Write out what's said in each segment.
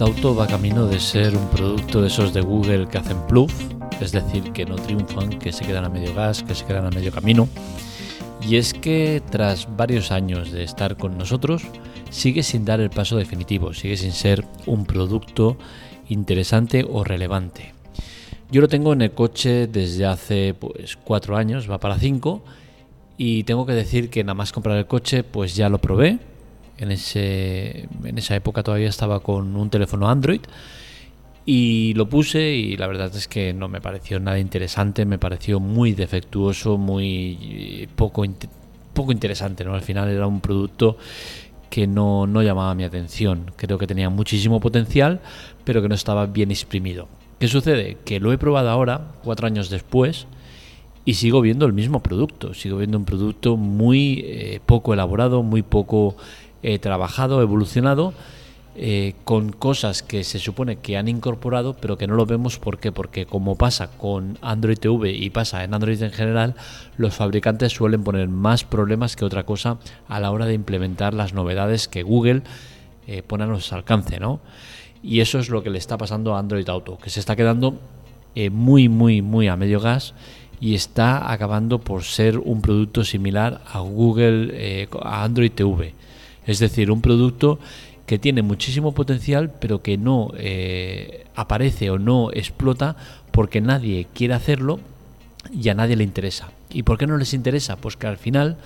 Auto va camino de ser un producto de esos de Google que hacen pluf, es decir, que no triunfan, que se quedan a medio gas, que se quedan a medio camino. Y es que tras varios años de estar con nosotros, sigue sin dar el paso definitivo, sigue sin ser un producto interesante o relevante. Yo lo tengo en el coche desde hace pues cuatro años, va para cinco, y tengo que decir que nada más comprar el coche, pues ya lo probé, en, ese, en esa época todavía estaba con un teléfono Android y lo puse y la verdad es que no me pareció nada interesante, me pareció muy defectuoso, muy eh, poco, poco interesante. ¿no? Al final era un producto que no, no llamaba mi atención. Creo que tenía muchísimo potencial, pero que no estaba bien exprimido. ¿Qué sucede? Que lo he probado ahora, cuatro años después, y sigo viendo el mismo producto. Sigo viendo un producto muy eh, poco elaborado, muy poco Trabajado, evolucionado eh, con cosas que se supone que han incorporado, pero que no lo vemos. ¿Por qué? Porque como pasa con Android TV y pasa en Android en general, los fabricantes suelen poner más problemas que otra cosa a la hora de implementar las novedades que Google eh, pone a nuestro alcance, ¿no? Y eso es lo que le está pasando a Android Auto, que se está quedando eh, muy, muy, muy a medio gas y está acabando por ser un producto similar a Google, a Android TV. Es decir, un producto que tiene muchísimo potencial pero que no eh, aparece o no explota porque nadie quiere hacerlo y a nadie le interesa. ¿Y por qué no les interesa? Pues que al final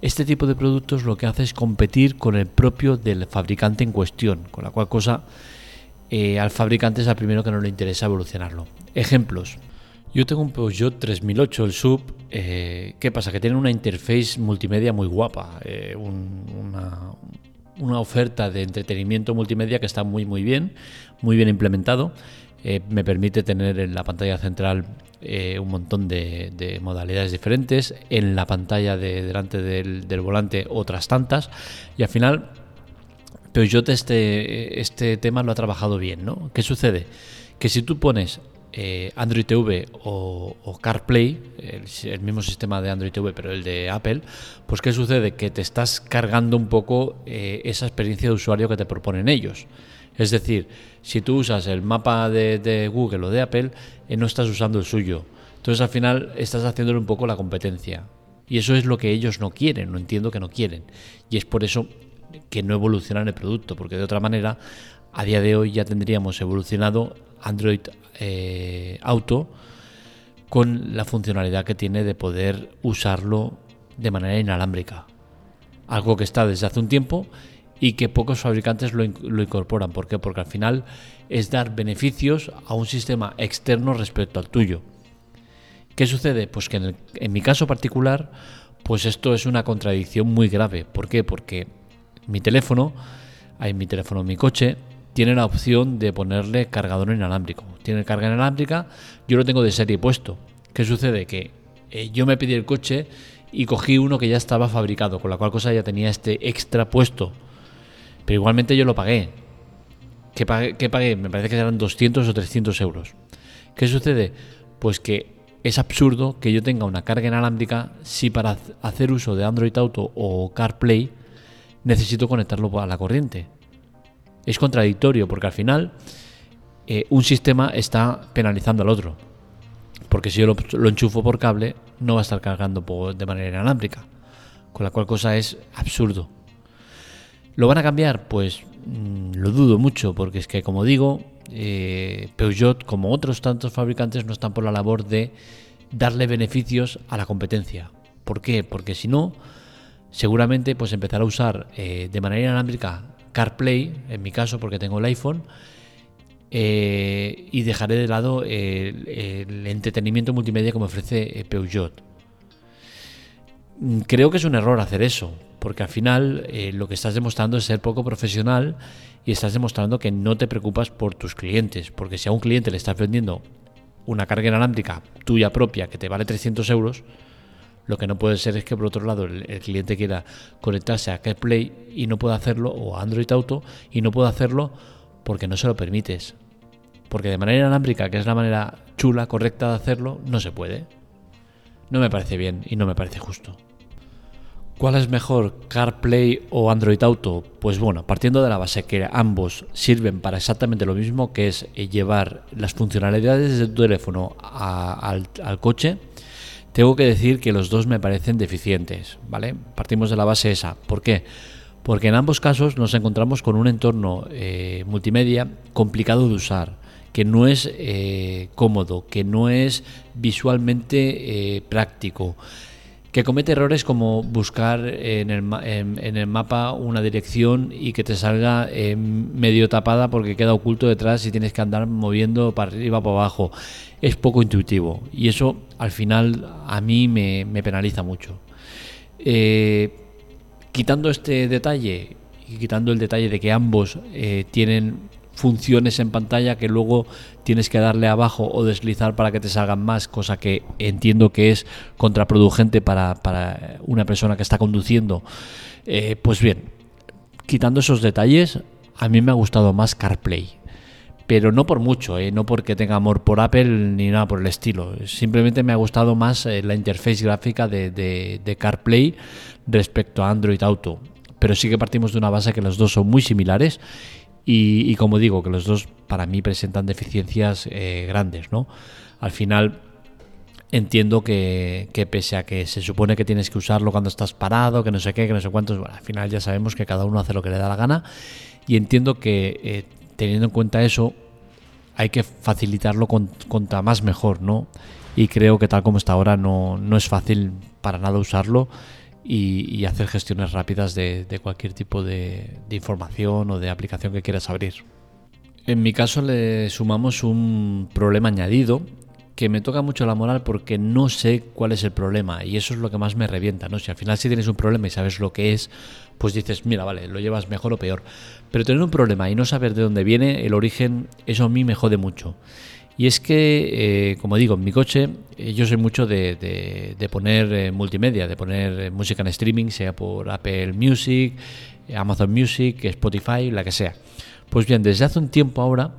este tipo de productos lo que hace es competir con el propio del fabricante en cuestión, con la cual cosa eh, al fabricante es al primero que no le interesa evolucionarlo. Ejemplos. Yo tengo un Peugeot 3008, el sub. Eh, ¿Qué pasa? Que tiene una interface multimedia muy guapa, una, oferta de entretenimiento multimedia que está muy muy bien, muy bien implementado. Eh, me permite tener en la pantalla central un montón de, modalidades diferentes, en la pantalla de delante del, del, volante otras tantas, y al final Peugeot este, este tema lo ha trabajado bien, ¿no? ¿Qué sucede? Que si tú pones eh, Android TV o, CarPlay, el, mismo sistema de Android TV pero el de Apple, pues ¿qué sucede? Que te estás cargando un poco eh, esa experiencia de usuario que te proponen ellos. Es decir, si tú usas el mapa de, Google o de Apple, eh, no estás usando el suyo. Entonces al final estás haciéndole un poco la competencia. Y eso es lo que ellos no quieren, no entiendo que no quieren. Y es por eso que no evolucionan el producto, porque de otra manera a día de hoy ya tendríamos evolucionado Android eh, Auto con la funcionalidad que tiene de poder usarlo de manera inalámbrica. Algo que está desde hace un tiempo y que pocos fabricantes lo, incorporan. ¿Por qué? Porque al final es dar beneficios a un sistema externo respecto al tuyo. ¿Qué sucede? Pues que en, en mi caso particular, pues esto es una contradicción muy grave. ¿Por qué? Porque mi teléfono, hay mi teléfono, mi coche, tiene la opción de ponerle cargador inalámbrico. Tiene carga inalámbrica, yo lo tengo de serie puesto. ¿Qué sucede? Que eh, yo me pedí el coche y cogí uno que ya estaba fabricado, con la cual cosa ya tenía este extra puesto. Pero igualmente yo lo pagué. ¿Qué pagué? Me parece que eran 200 o 300 euros. ¿Qué sucede? Pues que es absurdo que yo tenga una carga inalámbrica si para hacer uso de Android Auto o CarPlay necesito conectarlo a la corriente es contradictorio porque al final eh, un sistema está penalizando al otro. Porque si yo lo, enchufo por cable, no va a estar cargando de manera inalámbrica. Con la cual cosa es absurdo. ¿Lo van a cambiar? Pues mm, lo dudo mucho, porque es que, como digo, eh, Peugeot, como otros tantos fabricantes, no están por la labor de darle beneficios a la competencia. ¿Por qué? Porque si no, seguramente pues empezará a usar eh, de manera inalámbrica CarPlay, en mi caso porque tengo el iPhone, eh, y dejaré de lado el, entretenimiento multimedia que me ofrece eh, Peugeot. Mm, creo que es un error hacer eso, porque al final eh, lo que estás demostrando es ser poco profesional y estás demostrando que no te preocupas por tus clientes, porque si a un cliente le estás vendiendo una carga inalámbrica tuya propia que te vale 300 euros, lo que no puede ser es que por otro lado el, cliente quiera conectarse a CarPlay y no pueda hacerlo, o a Android Auto, y no pueda hacerlo porque no se lo permites. Porque de manera inalámbrica, que es la manera chula, correcta de hacerlo, no se puede. No me parece bien y no me parece justo. ¿Cuál es mejor, CarPlay o Android Auto? Pues bueno, partiendo de la base que ambos sirven para exactamente lo mismo, que es llevar las funcionalidades de tu teléfono al, coche, tengo que decir que los dos me parecen deficientes, ¿vale? Partimos de la base esa. ¿Por qué? Porque en ambos casos nos encontramos con un entorno eh, multimedia complicado de usar, que no es eh, cómodo, que no es visualmente práctico que comete errores como buscar en el, en, el, mapa una dirección y que te salga eh, medio tapada porque queda oculto detrás y tienes que andar moviendo para arriba para abajo. Es poco intuitivo y eso al final a mí me, penaliza mucho. Eh, quitando este detalle y quitando el detalle de que ambos eh, tienen funciones en pantalla que luego tienes que darle abajo o deslizar para que te salgan más, cosa que entiendo que es contraproducente para, para una persona que está conduciendo. Eh, pues bien, quitando esos detalles, a mí me ha gustado más CarPlay. Pero no por mucho, eh, no porque tenga amor por Apple ni nada por el estilo. Simplemente me ha gustado más eh, la interfaz gráfica de, de CarPlay respecto a Android Auto. Pero sí que partimos de una base que los dos son muy similares y, como digo, que los dos para mí presentan deficiencias eh, grandes, ¿no? Al final entiendo que, pese a que se supone que tienes que usarlo cuando estás parado, que no sé qué, que no sé cuántos, bueno, al final ya sabemos que cada uno hace lo que le da la gana y entiendo que eh, teniendo en cuenta eso hay que facilitarlo con, más mejor, ¿no? Y creo que tal como está ahora no, no es fácil para nada usarlo y, hacer gestiones rápidas de, cualquier tipo de, información o de aplicación que quieras abrir. En mi caso le sumamos un problema añadido que me toca mucho la moral porque no sé cuál es el problema y eso es lo que más me revienta, ¿no? Si al final si tienes un problema y sabes lo que es, pues dices, mira, vale, lo llevas mejor o peor. Pero tener un problema y no saber de dónde viene, el origen, eso a mí me jode mucho. Y es que, eh, como digo, en mi coche eh, yo soy mucho de, poner eh, multimedia, de poner música en streaming, sea por Apple Music, Amazon Music, Spotify, la que sea. Pues bien, desde hace un tiempo ahora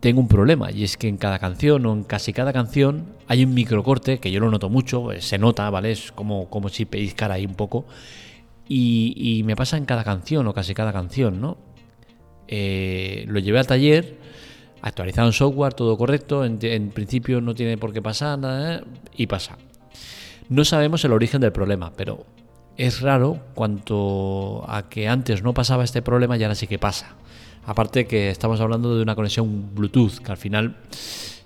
tengo un problema y es que en cada canción o en casi cada canción hay un microcorte que yo lo noto mucho, se nota, ¿vale? Es como, como si pellizcara ahí un poco. Y, me pasa en cada canción o casi cada canción, ¿no? lo llevé al taller actualizado en software, todo correcto, en, principio no tiene por qué pasar nada ¿eh? y pasa. No sabemos el origen del problema, pero es raro cuanto a que antes no pasaba este problema y ahora sí que pasa. Aparte que estamos hablando de una conexión Bluetooth, que al final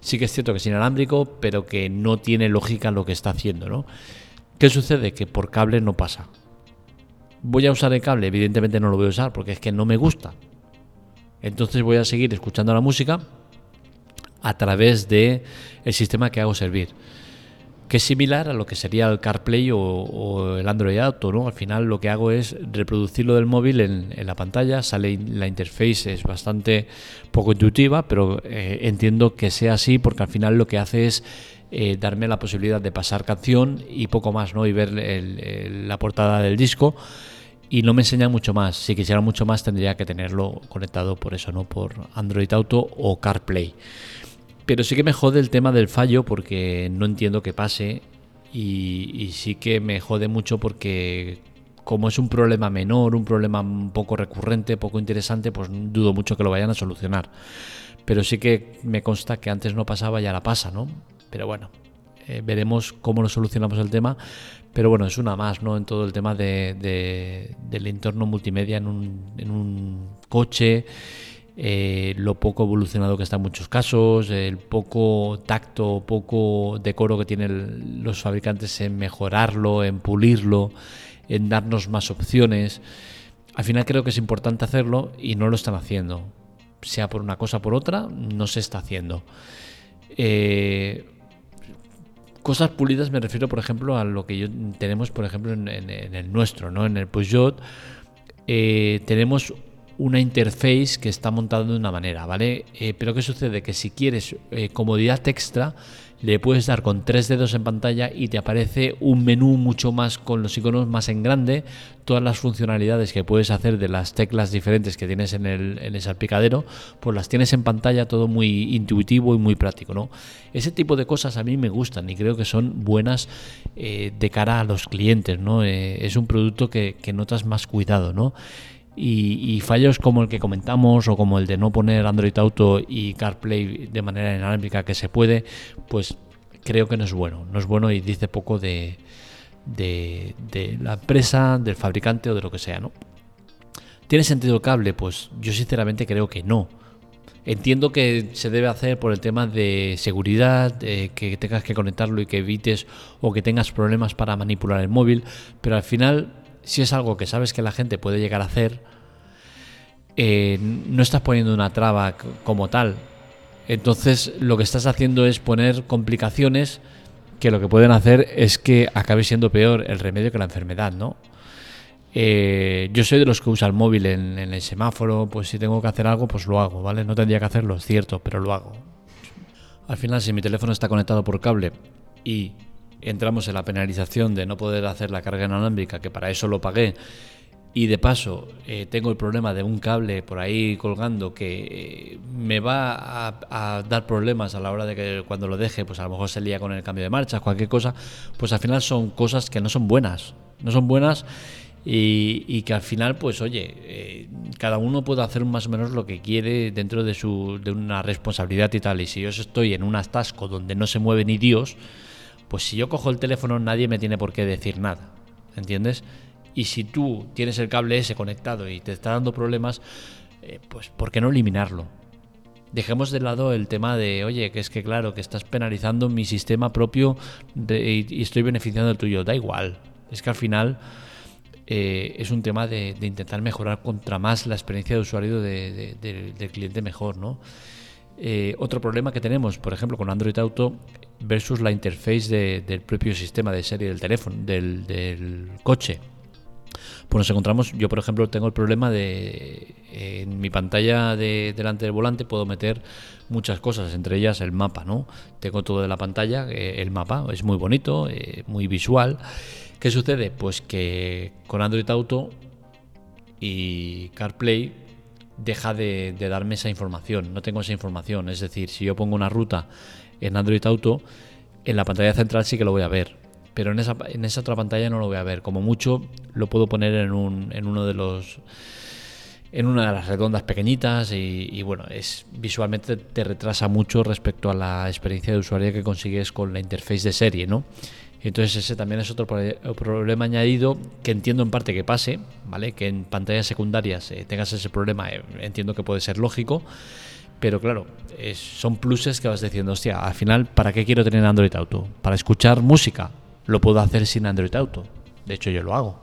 sí que es cierto que es inalámbrico, pero que no tiene lógica lo que está haciendo, ¿no? ¿Qué sucede? Que por cable no pasa. ¿Voy a usar el cable? Evidentemente no lo voy a usar porque es que no me gusta. Entonces voy a seguir escuchando la música a través de el sistema que hago servir que es similar a lo que sería el CarPlay o, el Android Auto, ¿no? Al final lo que hago es reproducirlo del móvil en, la pantalla, sale la interface es bastante poco intuitiva, pero eh, entiendo que sea así porque al final lo que hace es eh, darme la posibilidad de pasar canción y poco más, ¿no? Y ver la portada del disco y no me enseña mucho más. Si quisiera mucho más tendría que tenerlo conectado por eso, ¿no? Por Android Auto o CarPlay. Pero sí que me jode el tema del fallo porque no entiendo qué pase y, sí que me jode mucho porque como es un problema menor, un problema un poco recurrente, poco interesante, pues dudo mucho que lo vayan a solucionar. Pero sí que me consta que antes no pasaba y ahora pasa, ¿no? Pero bueno, eh, veremos cómo lo solucionamos el tema. Pero bueno, es una más, ¿no? En todo el tema de, del entorno multimedia en un, en un coche, eh, lo poco evolucionado que está en muchos casos, el poco tacto, poco decoro que tienen los fabricantes en mejorarlo, en pulirlo, en darnos más opciones. Al final creo que es importante hacerlo y no lo están haciendo. Sea por una cosa o por otra, no se está haciendo. Eh, Cosas pulidas me refiero, por ejemplo, a lo que yo tenemos, por ejemplo, en, el nuestro, ¿no? En el Peugeot eh, tenemos una interface que está montada de una manera, ¿vale? Eh, pero ¿qué sucede? Que si quieres eh, comodidad extra, le puedes dar con tres dedos en pantalla y te aparece un menú mucho más con los iconos más en grande, todas las funcionalidades que puedes hacer de las teclas diferentes que tienes en el, en el salpicadero, pues las tienes en pantalla todo muy intuitivo y muy práctico, ¿no? Ese tipo de cosas a mí me gustan y creo que son buenas eh, de cara a los clientes, ¿no? Eh, es un producto que, que notas más cuidado, ¿no? Y, fallos como el que comentamos o como el de no poner Android Auto y CarPlay de manera inalámbrica que se puede, pues creo que no es bueno. No es bueno y dice poco de, de, la empresa, del fabricante o de lo que sea, ¿no? ¿Tiene sentido el cable? Pues yo sinceramente creo que no. Entiendo que se debe hacer por el tema de seguridad, que tengas que conectarlo y que evites o que tengas problemas para manipular el móvil, pero al final si es algo que sabes que la gente puede llegar a hacer, eh, no estás poniendo una traba como tal. Entonces lo que estás haciendo es poner complicaciones que lo que pueden hacer es que acabe siendo peor el remedio que la enfermedad, ¿no? Eh, yo soy de los que usa el móvil en, en, el semáforo, pues si tengo que hacer algo, pues lo hago, ¿vale? No tendría que hacerlo, es cierto, pero lo hago. Al final, si mi teléfono está conectado por cable y entramos en la penalización de no poder hacer la carga inalámbrica, que para eso lo pagué, y de paso eh, tengo el problema de un cable por ahí colgando que eh, me va a, dar problemas a la hora de que cuando lo deje, pues a lo mejor se lía con el cambio de marcha, cualquier cosa, pues al final son cosas que no son buenas, no son buenas y, que al final, pues oye, eh, cada uno puede hacer más o menos lo que quiere dentro de, su, de una responsabilidad y tal, y si yo estoy en un atasco donde no se mueve ni Dios, pues si yo cojo el teléfono nadie me tiene por qué decir nada, ¿entiendes? Y si tú tienes el cable ese conectado y te está dando problemas, eh, pues ¿por qué no eliminarlo? Dejemos de lado el tema de, oye, que es que claro, que estás penalizando mi sistema propio y, estoy beneficiando del tuyo. Da igual. Es que al final eh, es un tema de, intentar mejorar contra más la experiencia de usuario del cliente mejor, ¿no? Eh, otro problema que tenemos, por ejemplo, con Android Auto versus la interface del propio sistema de serie del teléfono, del, coche. Pues nos encontramos, yo por ejemplo tengo el problema de en mi pantalla de, delante del volante puedo meter muchas cosas, entre ellas el mapa, ¿no? Tengo todo de la pantalla, eh, el mapa es muy bonito, eh, muy visual. ¿Qué sucede? Pues que con Android Auto y CarPlay deja de, darme esa información, no tengo esa información. Es decir, si yo pongo una ruta en Android Auto, en la pantalla central sí que lo voy a ver, pero en esa, en esa otra pantalla no lo voy a ver. Como mucho lo puedo poner en, un, en uno de los en una de las redondas pequeñitas y, y, bueno, es visualmente te retrasa mucho respecto a la experiencia de usuario que consigues con la interface de serie, ¿no? Entonces ese también es otro problema añadido que entiendo en parte que pase, ¿vale? Que en pantallas secundarias eh, tengas ese problema, eh, entiendo que puede ser lógico, pero claro, son pluses que vas diciendo, hostia, al final, ¿para qué quiero tener Android Auto? Para escuchar música, lo puedo hacer sin Android Auto, de hecho yo lo hago.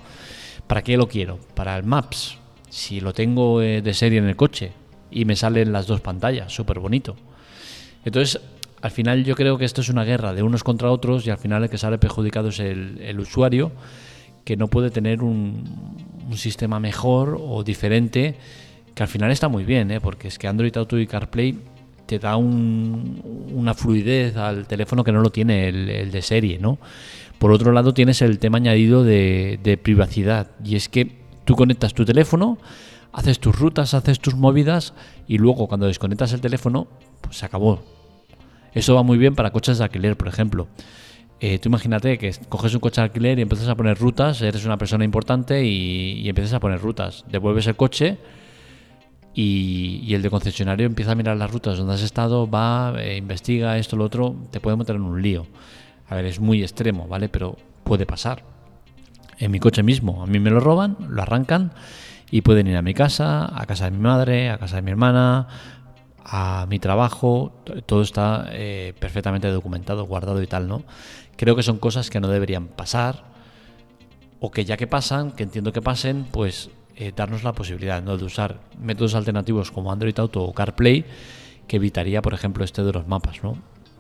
¿Para qué lo quiero? Para el Maps, si lo tengo eh, de serie en el coche y me salen las dos pantallas, súper bonito. Entonces, al final yo creo que esto es una guerra de unos contra otros y al final el que sale perjudicado es el, usuario que no puede tener un, sistema mejor o diferente al final está muy bien, ¿eh? porque es que Android Auto y CarPlay te da una fluidez al teléfono que no lo tiene el, de serie, ¿no? Por otro lado tienes el tema añadido de, de privacidad y es que tú conectas tu teléfono, haces tus rutas, haces tus movidas y luego cuando desconectas el teléfono, pues se acabó eso va muy bien para coches de alquiler, por ejemplo. Eh, tú imagínate que coges un coche de alquiler y empiezas a poner rutas, eres una persona importante y, empiezas a poner rutas. Devuelves el coche y, el de concesionario empieza a mirar las rutas donde has estado, va, eh, investiga esto, lo otro, te puede meter en un lío. A ver, es muy extremo, ¿vale? Pero puede pasar. En mi coche mismo, a mí me lo roban, lo arrancan y pueden ir a mi casa, a casa de mi madre, a casa de mi hermana, a mi trabajo, todo está eh, perfectamente documentado, guardado y tal, ¿no? Creo que son cosas que no deberían pasar o que ya que pasan, que entiendo que pasen, pues eh, darnos la posibilidad ¿no? de usar métodos alternativos como Android Auto o CarPlay que evitaría, por ejemplo, este de los mapas, ¿no?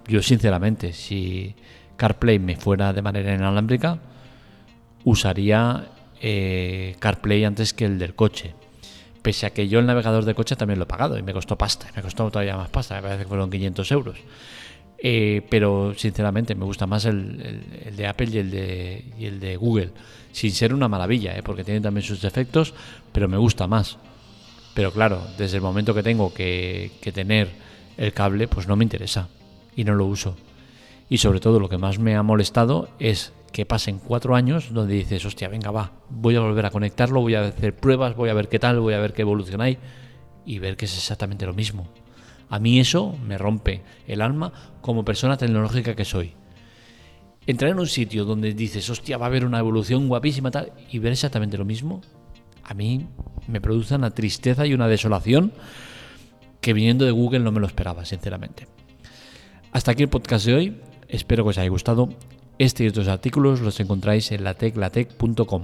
Yo sinceramente, si CarPlay me fuera de manera inalámbrica, usaría eh, CarPlay antes que el del coche Pese a que yo el navegador de coche también lo he pagado y me costó pasta, me costó todavía más pasta, me parece que fueron 500 euros. Eh, pero sinceramente me gusta más el, de Apple y el de, el de Google, sin ser una maravilla, ¿eh? porque tiene también sus defectos, pero me gusta más. Pero claro, desde el momento que tengo que, tener el cable, pues no me interesa y no lo uso. Y sobre todo lo que más me ha molestado es que pasen cuatro años donde dices, hostia, venga, va, voy a volver a conectarlo, voy a hacer pruebas, voy a ver qué tal, voy a ver qué evolución hay y ver que es exactamente lo mismo. A mí eso me rompe el alma como persona tecnológica que soy. Entrar en un sitio donde dices, hostia, va a haber una evolución guapísima tal, y ver exactamente lo mismo, a mí me produce una tristeza y una desolación que viniendo de Google no me lo esperaba, sinceramente. Hasta aquí el podcast de hoy. Espero que os haya gustado. Este y otros artículos los encontráis en lateclatec.com.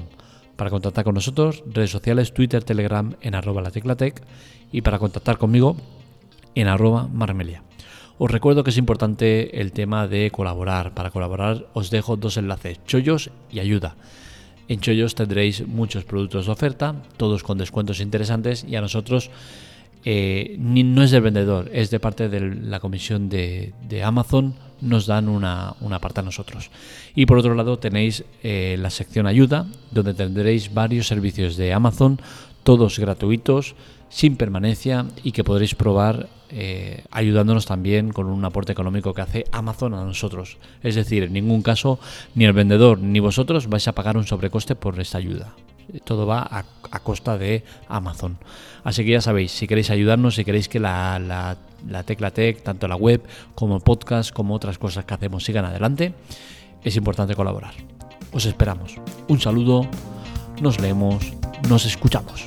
Para contactar con nosotros, redes sociales, Twitter, Telegram en arroba lateclatec y para contactar conmigo en arroba marmelia. Os recuerdo que es importante el tema de colaborar. Para colaborar os dejo dos enlaces, Chollos y Ayuda. En Chollos tendréis muchos productos de oferta, todos con descuentos interesantes y a nosotros eh, no es del vendedor, es de parte de la comisión de, Amazon, nos dan una, parte a nosotros. Y por otro lado tenéis eh, la sección ayuda, donde tendréis varios servicios de Amazon, todos gratuitos, sin permanencia y que podréis probar eh, ayudándonos también con un aporte económico que hace Amazon a nosotros. Es decir, en ningún caso ni el vendedor ni vosotros vais a pagar un sobrecoste por esta ayuda todo va a, costa de Amazon. Así que ya sabéis, si queréis ayudarnos, si queréis que la, la, Tecla Tech, tanto la web como el podcast, como otras cosas que hacemos sigan adelante, es importante colaborar. Os esperamos. Un saludo, nos leemos, nos escuchamos.